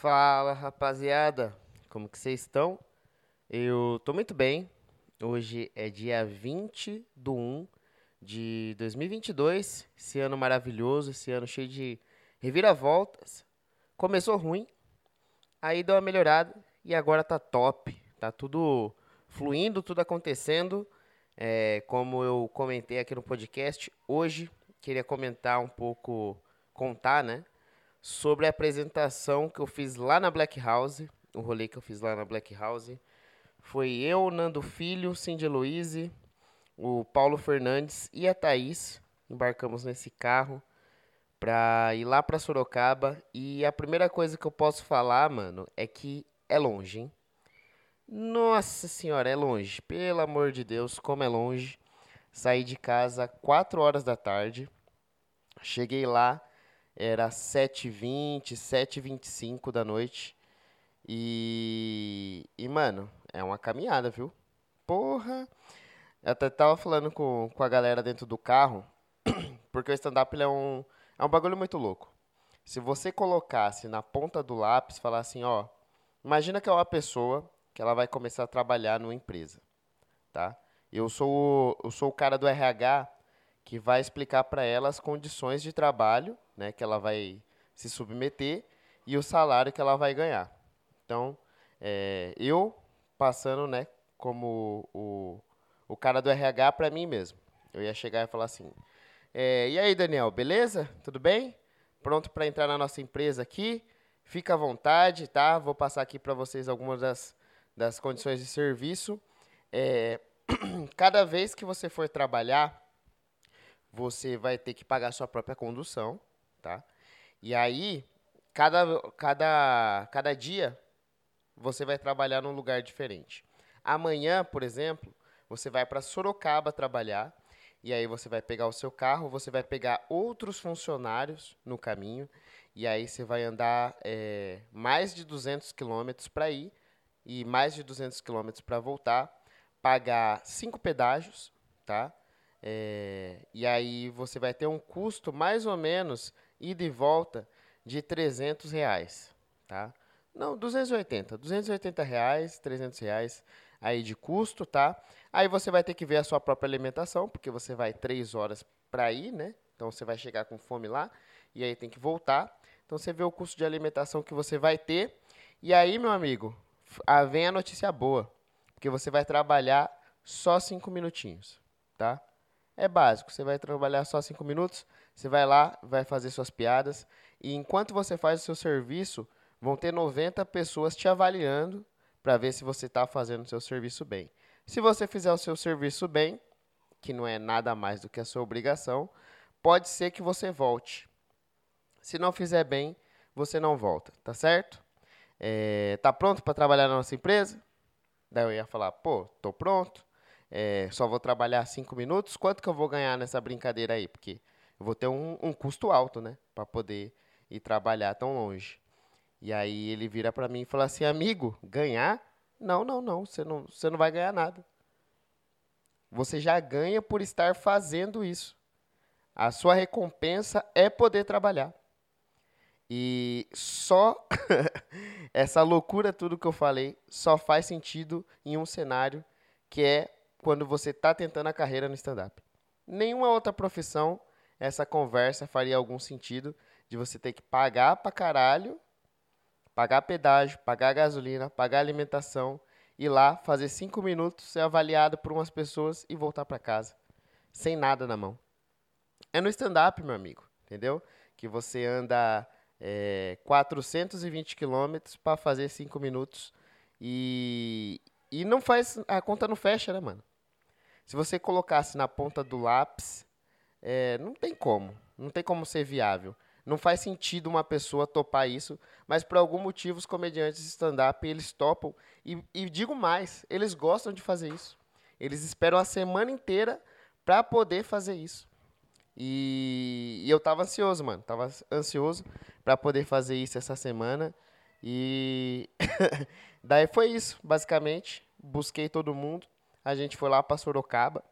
Fala, rapaziada. Como que vocês estão? Eu tô muito bem. Hoje é dia 20 do 1 de 2022. Esse ano maravilhoso, esse ano cheio de reviravoltas. Começou ruim, aí deu uma melhorada e agora tá top. Tá tudo fluindo, tudo acontecendo. É, como eu comentei aqui no podcast, hoje queria comentar um pouco, contar, né? Sobre a apresentação que eu fiz lá na Black House, o rolê que eu fiz lá na Black House. Foi eu, Nando Filho, Cindy Luiz, o Paulo Fernandes e a Thaís. Embarcamos nesse carro pra ir lá pra Sorocaba. E a primeira coisa que eu posso falar, mano, é que é longe, hein? Nossa senhora, é longe. Pelo amor de Deus, como é longe. Saí de casa 4 horas da tarde. Cheguei lá, era 7h20, 7h25 da noite. E, e, mano, é uma caminhada, viu? Porra! Eu até tava falando com, com a galera dentro do carro, porque o stand-up é um, é um bagulho muito louco. Se você colocasse na ponta do lápis, falar assim, ó, imagina que é uma pessoa que ela vai começar a trabalhar numa empresa, tá? Eu sou, eu sou o cara do RH que vai explicar para ela as condições de trabalho, né, que ela vai se submeter e o salário que ela vai ganhar. Então, é, eu passando, né, como o, o cara do RH para mim mesmo. Eu ia chegar e falar assim: é, e aí, Daniel, beleza? Tudo bem? Pronto para entrar na nossa empresa aqui? Fica à vontade, tá? Vou passar aqui para vocês algumas das das condições de serviço. É, cada vez que você for trabalhar, você vai ter que pagar sua própria condução, tá? E aí, cada, cada, cada dia, você vai trabalhar num lugar diferente. Amanhã, por exemplo, você vai para Sorocaba trabalhar, e aí você vai pegar o seu carro, você vai pegar outros funcionários no caminho, e aí você vai andar é, mais de 200 quilômetros para ir, e mais de 200 quilômetros para voltar, pagar cinco pedágios, tá? É, e aí você vai ter um custo mais ou menos ida e volta de 300 reais, tá? Não, 280, 280 reais, 300 reais aí de custo, tá? Aí você vai ter que ver a sua própria alimentação, porque você vai três horas para ir, né? Então você vai chegar com fome lá e aí tem que voltar. Então você vê o custo de alimentação que você vai ter. E aí, meu amigo, vem a notícia boa, porque você vai trabalhar só cinco minutinhos, tá? É básico, você vai trabalhar só cinco minutos, você vai lá, vai fazer suas piadas, e enquanto você faz o seu serviço, vão ter 90 pessoas te avaliando para ver se você está fazendo o seu serviço bem. Se você fizer o seu serviço bem, que não é nada mais do que a sua obrigação, pode ser que você volte. Se não fizer bem, você não volta, tá certo? É, tá pronto para trabalhar na nossa empresa? Daí eu ia falar, pô, tô pronto. É, só vou trabalhar cinco minutos. Quanto que eu vou ganhar nessa brincadeira aí? Porque eu vou ter um, um custo alto, né? Para poder ir trabalhar tão longe. E aí ele vira para mim e fala assim, amigo, ganhar? Não, não, não. Você não, você não vai ganhar nada. Você já ganha por estar fazendo isso. A sua recompensa é poder trabalhar. E só essa loucura tudo que eu falei só faz sentido em um cenário que é quando você está tentando a carreira no stand-up. Nenhuma outra profissão essa conversa faria algum sentido de você ter que pagar pra caralho, pagar pedágio, pagar gasolina, pagar alimentação, ir lá, fazer cinco minutos, ser avaliado por umas pessoas e voltar para casa. Sem nada na mão. É no stand-up, meu amigo, entendeu? Que você anda é, 420 quilômetros para fazer 5 minutos. E, e não faz. A conta não fecha, né, mano? Se você colocasse na ponta do lápis, é, não tem como. Não tem como ser viável. Não faz sentido uma pessoa topar isso, mas por algum motivo os comediantes stand-up eles topam. E, e digo mais, eles gostam de fazer isso. Eles esperam a semana inteira para poder fazer isso. E, e, eu tava ansioso, mano. Tava ansioso para poder fazer isso essa semana. E daí foi isso, basicamente. Busquei todo mundo. A gente foi lá para Sorocaba.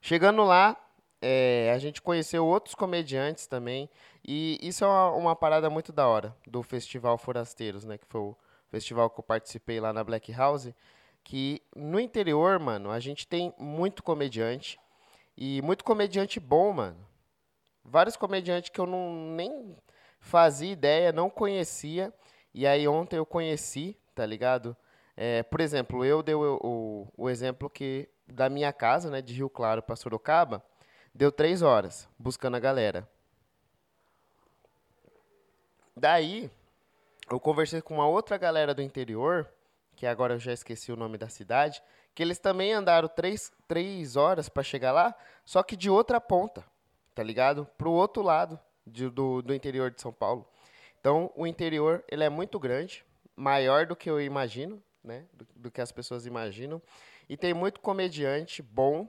Chegando lá, é, a gente conheceu outros comediantes também. E isso é uma, uma, parada muito da hora do Festival Forasteiros, né? Que foi o festival que eu participei lá na Black House. Que no interior, mano, a gente tem muito comediante. E muito comediante bom, mano. Vários comediantes que eu não nem fazia ideia, não conhecia. E aí ontem eu conheci, tá ligado? É, por exemplo, eu dei o, o, o, exemplo que da minha casa, né, de Rio Claro para Sorocaba, deu três horas buscando a galera. Daí, eu conversei com uma outra galera do interior, que agora eu já esqueci o nome da cidade, que eles também andaram três, três horas para chegar lá, só que de outra ponta, tá ligado? Pro outro lado de, do, do interior de São Paulo. Então, o interior ele é muito grande, maior do que eu imagino, né? Do, do, que as pessoas imaginam. E tem muito comediante bom.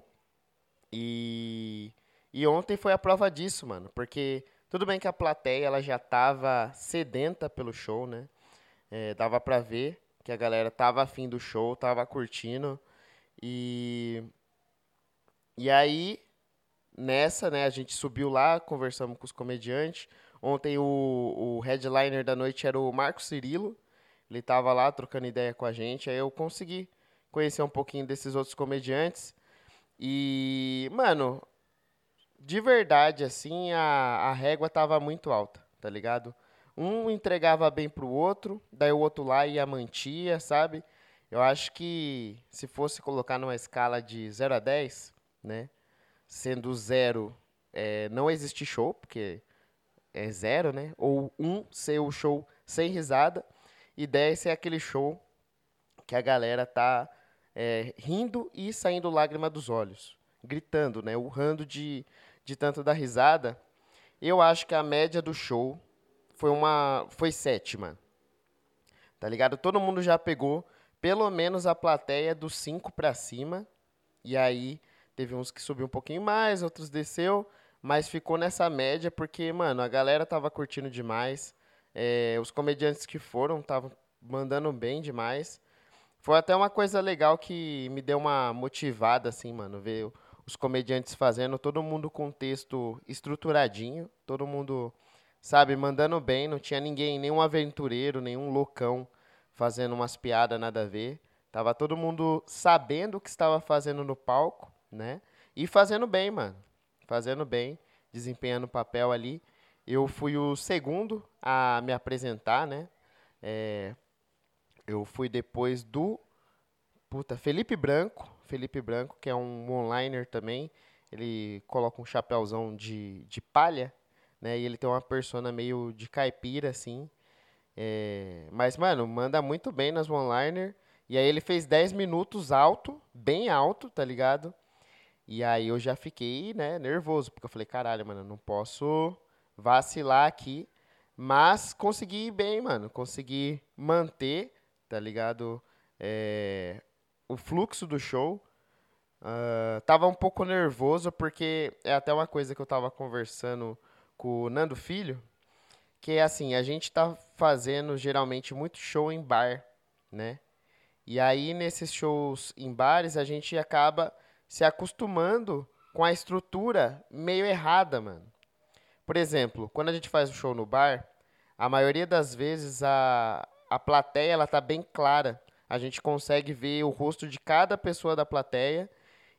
E, e ontem foi a prova disso, mano. Porque tudo bem que a plateia ela já tava sedenta pelo show, né? É, dava pra ver que a galera tava afim do show, tava curtindo. E, e aí, nessa, né, a gente subiu lá, conversamos com os comediantes. Ontem o, o headliner da noite era o Marco Cirilo. Ele estava lá trocando ideia com a gente. Aí eu consegui conhecer um pouquinho desses outros comediantes. E, mano, de verdade, assim, a, a régua tava muito alta, tá ligado? Um entregava bem pro outro, daí o outro lá ia mantia, sabe? Eu acho que se fosse colocar numa escala de 0 a 10, né? Sendo 0 é, não existe show, porque é zero, né? Ou um ser o show sem risada e 10 ser aquele show que a galera tá é, rindo e saindo lágrima dos olhos, gritando, né? Urrando de, de tanto da risada. Eu acho que a média do show foi uma foi sétima. Tá ligado? Todo mundo já pegou pelo menos a plateia dos 5 para cima. E aí teve uns que subiu um pouquinho mais, outros desceu. Mas ficou nessa média porque, mano, a galera tava curtindo demais. É, os comediantes que foram estavam mandando bem demais. Foi até uma coisa legal que me deu uma motivada, assim, mano, ver os comediantes fazendo, todo mundo com texto estruturadinho, todo mundo, sabe, mandando bem, não tinha ninguém, nenhum aventureiro, nenhum loucão fazendo umas piadas nada a ver. Tava todo mundo sabendo o que estava fazendo no palco, né? E fazendo bem, mano fazendo bem, desempenhando o papel ali. Eu fui o segundo a me apresentar, né? É, eu fui depois do puta, Felipe Branco, Felipe Branco, que é um onliner também. Ele coloca um chapéuzão de, de palha, né? E ele tem uma persona meio de caipira, assim. É, mas, mano, manda muito bem nas onliner. E aí ele fez 10 minutos alto, bem alto, tá ligado? E aí eu já fiquei, né, nervoso, porque eu falei, caralho, mano, não posso vacilar aqui. Mas consegui bem, mano. Consegui manter, tá ligado? É, o fluxo do show. Uh, tava um pouco nervoso, porque é até uma coisa que eu tava conversando com o Nando Filho, que é assim, a gente tá fazendo geralmente muito show em bar, né? E aí nesses shows em bares a gente acaba se acostumando com a estrutura meio errada, mano. Por exemplo, quando a gente faz um show no bar, a maioria das vezes a, a plateia ela tá bem clara. A gente consegue ver o rosto de cada pessoa da plateia.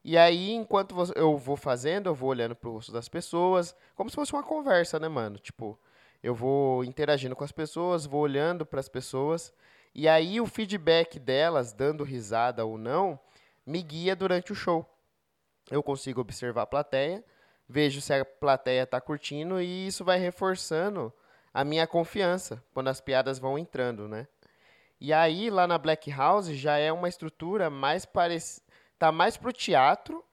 E aí, enquanto eu vou fazendo, eu vou olhando pro rosto das pessoas, como se fosse uma conversa, né, mano? Tipo, eu vou interagindo com as pessoas, vou olhando para as pessoas, e aí o feedback delas, dando risada ou não, me guia durante o show eu consigo observar a plateia, vejo se a plateia está curtindo e isso vai reforçando a minha confiança quando as piadas vão entrando, né? E aí lá na Black House já é uma estrutura mais parec... tá mais pro teatro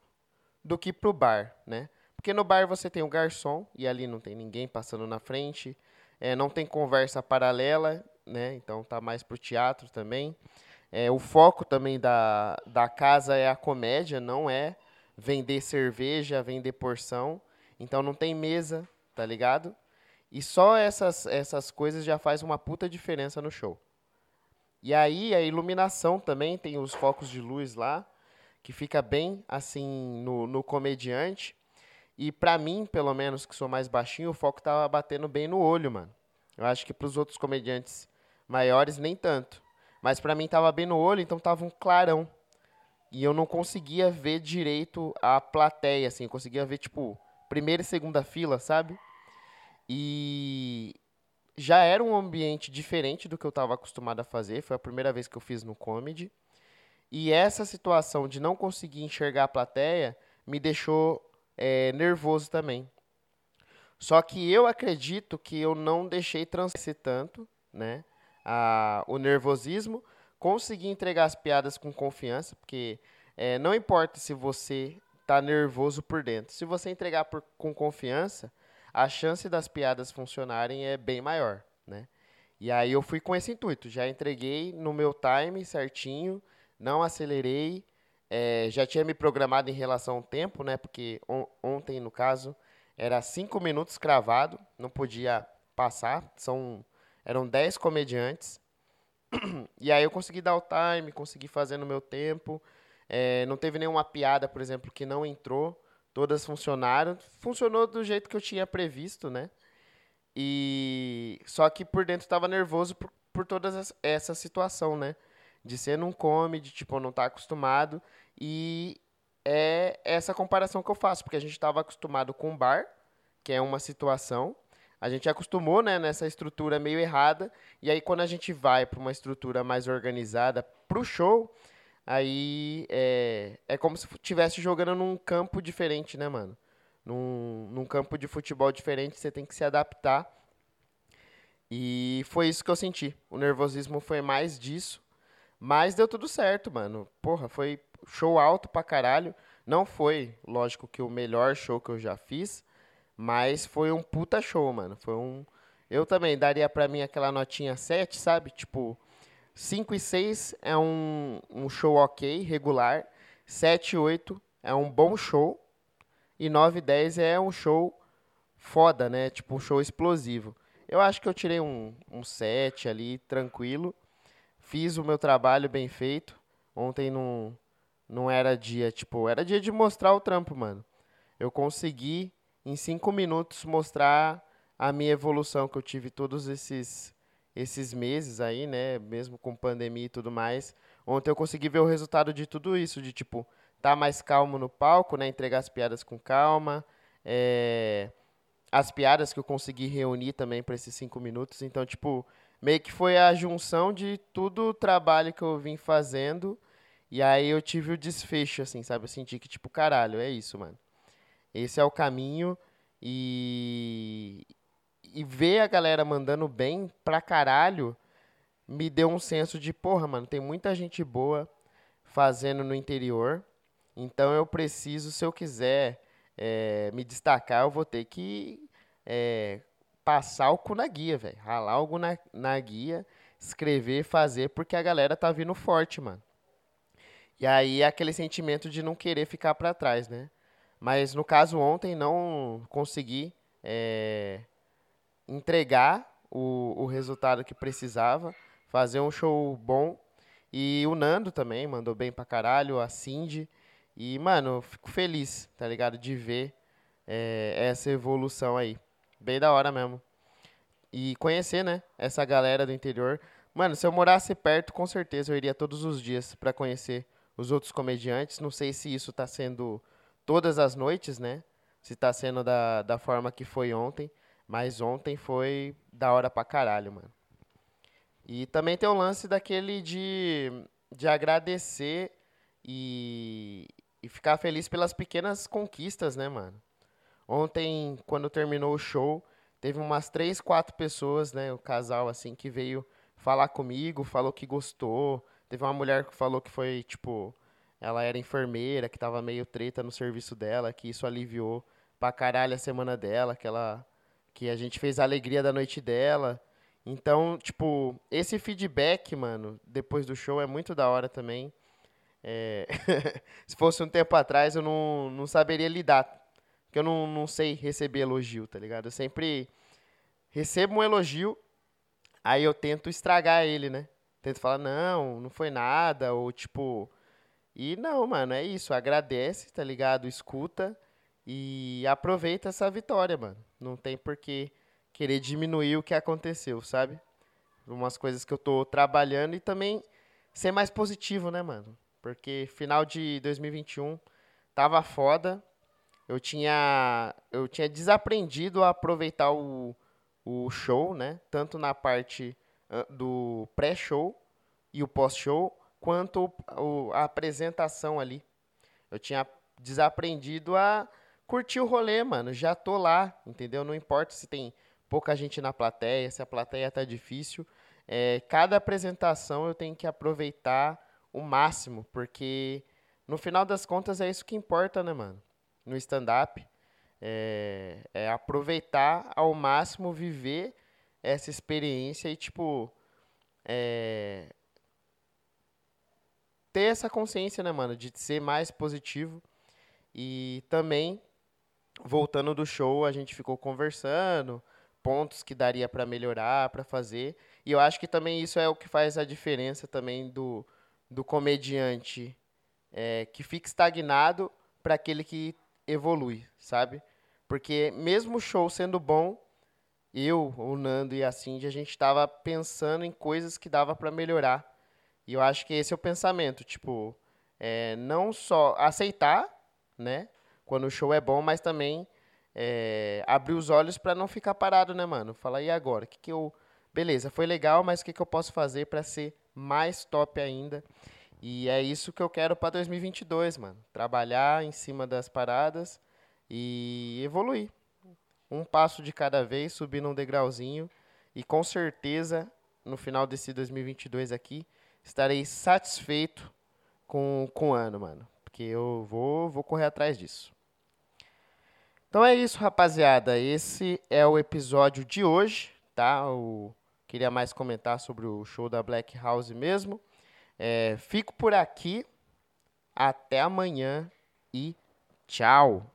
do que pro bar, né? Porque no bar você tem o garçom e ali não tem ninguém passando na frente, é, não tem conversa paralela, né? Então tá mais pro teatro também. É, o foco também da, da casa é a comédia, não é vender cerveja, vender porção. Então não tem mesa, tá ligado? E só essas, essas coisas já faz uma puta diferença no show. E aí a iluminação também, tem os focos de luz lá, que fica bem assim no, no comediante. E pra mim, pelo menos, que sou mais baixinho, o foco tava batendo bem no olho, mano. Eu acho que pros outros comediantes maiores, nem tanto. Mas pra mim tava bem no olho, então tava um clarão. E eu não conseguia ver direito a plateia, assim. Eu conseguia ver, tipo, primeira e segunda fila, sabe? E já era um ambiente diferente do que eu estava acostumado a fazer. Foi a primeira vez que eu fiz no comedy. E essa situação de não conseguir enxergar a plateia me deixou é, nervoso também. Só que eu acredito que eu não deixei transparecer tanto, né? A, o nervosismo. Consegui entregar as piadas com confiança, porque é, não importa se você tá nervoso por dentro. Se você entregar por, com confiança, a chance das piadas funcionarem é bem maior, né? E aí eu fui com esse intuito, já entreguei no meu time certinho, não acelerei, é, já tinha me programado em relação ao tempo, né? Porque on ontem, no caso, era cinco minutos cravado, não podia passar, são, eram dez comediantes, e aí eu consegui dar o time, consegui fazer no meu tempo, é, não teve nenhuma piada, por exemplo, que não entrou, Todas funcionaram. Funcionou do jeito que eu tinha previsto, né? E só que por dentro estava nervoso por, por toda essa situação, né? De ser num comedy, tipo, não tá acostumado. E é essa comparação que eu faço, porque a gente estava acostumado com bar, que é uma situação. A gente acostumou, né, nessa estrutura meio errada. E aí, quando a gente vai para uma estrutura mais organizada pro show, Aí é, é como se estivesse jogando num campo diferente, né, mano? Num, num campo de futebol diferente, você tem que se adaptar. E foi isso que eu senti. O nervosismo foi mais disso. Mas deu tudo certo, mano. Porra, foi show alto pra caralho. Não foi, lógico, que o melhor show que eu já fiz. Mas foi um puta show, mano. Foi um. Eu também daria pra mim aquela notinha 7, sabe? Tipo, 5 e 6 é um, um show ok, regular. 7 e 8 é um bom show. E 9 e 10 é um show foda, né? Tipo um show explosivo. Eu acho que eu tirei um, um 7 ali, tranquilo. Fiz o meu trabalho bem feito. Ontem não, não era dia, tipo, era dia de mostrar o trampo, mano. Eu consegui, em 5 minutos, mostrar a minha evolução que eu tive todos esses esses meses aí, né, mesmo com pandemia e tudo mais. Ontem eu consegui ver o resultado de tudo isso, de tipo, tá mais calmo no palco, né, entregar as piadas com calma, é, as piadas que eu consegui reunir também para esses cinco minutos. Então, tipo, meio que foi a junção de tudo o trabalho que eu vim fazendo. E aí eu tive o desfecho, assim, sabe? Eu senti que, tipo, caralho, é isso, mano. Esse é o caminho. E, e ver a galera mandando bem pra caralho me deu um senso de, porra, mano, tem muita gente boa fazendo no interior. Então eu preciso, se eu quiser é, me destacar, eu vou ter que é, passar o cu na guia, velho. Ralar algo na, na guia, escrever, fazer, porque a galera tá vindo forte, mano. E aí é aquele sentimento de não querer ficar para trás, né? Mas no caso ontem não consegui é, entregar o, o resultado que precisava, fazer um show bom. E o Nando também mandou bem pra caralho, a Cindy. E, mano, fico feliz, tá ligado? De ver é, essa evolução aí. Bem da hora mesmo. E conhecer, né? Essa galera do interior. Mano, se eu morasse perto, com certeza eu iria todos os dias para conhecer os outros comediantes. Não sei se isso tá sendo todas as noites, né? Se tá sendo da, da forma que foi ontem. Mas ontem foi da hora pra caralho, mano. E também tem o lance daquele de, de agradecer e, e ficar feliz pelas pequenas conquistas, né, mano? Ontem, quando terminou o show, teve umas três, quatro pessoas, né, o casal, assim, que veio falar comigo, falou que gostou. Teve uma mulher que falou que foi, tipo, ela era enfermeira, que tava meio treta no serviço dela, que isso aliviou pra caralho a semana dela, que ela que a gente fez a alegria da noite dela. Então, tipo, esse feedback, mano, depois do show é muito da hora também. É... Se fosse um tempo atrás, eu não, não saberia lidar. Porque eu não, não sei receber elogio, tá ligado? Eu sempre recebo um elogio, aí eu tento estragar ele, né? Tento falar, não, não foi nada, ou tipo. E não, mano, é isso. Agradece, tá ligado? Escuta E aproveita essa vitória, mano. Não tem por que querer diminuir o que aconteceu, sabe? Umas coisas que eu tô trabalhando e também ser mais positivo, né, mano? Porque final de 2021 tava foda. Eu tinha eu tinha desaprendido a aproveitar o, o show, né? Tanto na parte do pré-show e o pós-show, quanto o, a apresentação ali. Eu tinha desaprendido a curtir o rolê, mano. Já tô lá, entendeu? Não importa se tem pouca gente na plateia, se a plateia tá difícil. É, cada apresentação eu tenho que aproveitar o máximo, porque no final das contas é isso que importa, né, mano? No stand-up. É, é, aproveitar ao máximo, viver essa experiência e, tipo, é, ter essa consciência, né, mano, de ser mais positivo. E também, voltando do show, a gente ficou conversando, pontos que daria para melhorar, para fazer. E eu acho que também isso é o que faz a diferença também do, do comediante é, que fica estagnado para aquele que evolui, sabe? Porque mesmo o show sendo bom, eu, o Nando e a Cindy, a gente estava pensando em coisas que dava para melhorar. E eu acho que esse é o pensamento, tipo, é, não só aceitar, né, quando o show é bom, mas também é, abrir os olhos para não ficar parado, né, mano? Falar, e agora? que, que eu. Beleza, foi legal, mas o que, que eu posso fazer para ser mais top ainda? E é isso que eu quero para 2022, mano. Trabalhar em cima das paradas e evoluir. Um passo de cada vez, subir um degrauzinho. E com certeza, no final desse 2022 aqui, estarei satisfeito com, com o ano, mano. Porque eu vou, vou correr atrás disso. Então é isso, rapaziada. Esse é o episódio de hoje, tá? Eu queria mais comentar sobre o show da Black House mesmo. É, fico por aqui. Até amanhã e tchau.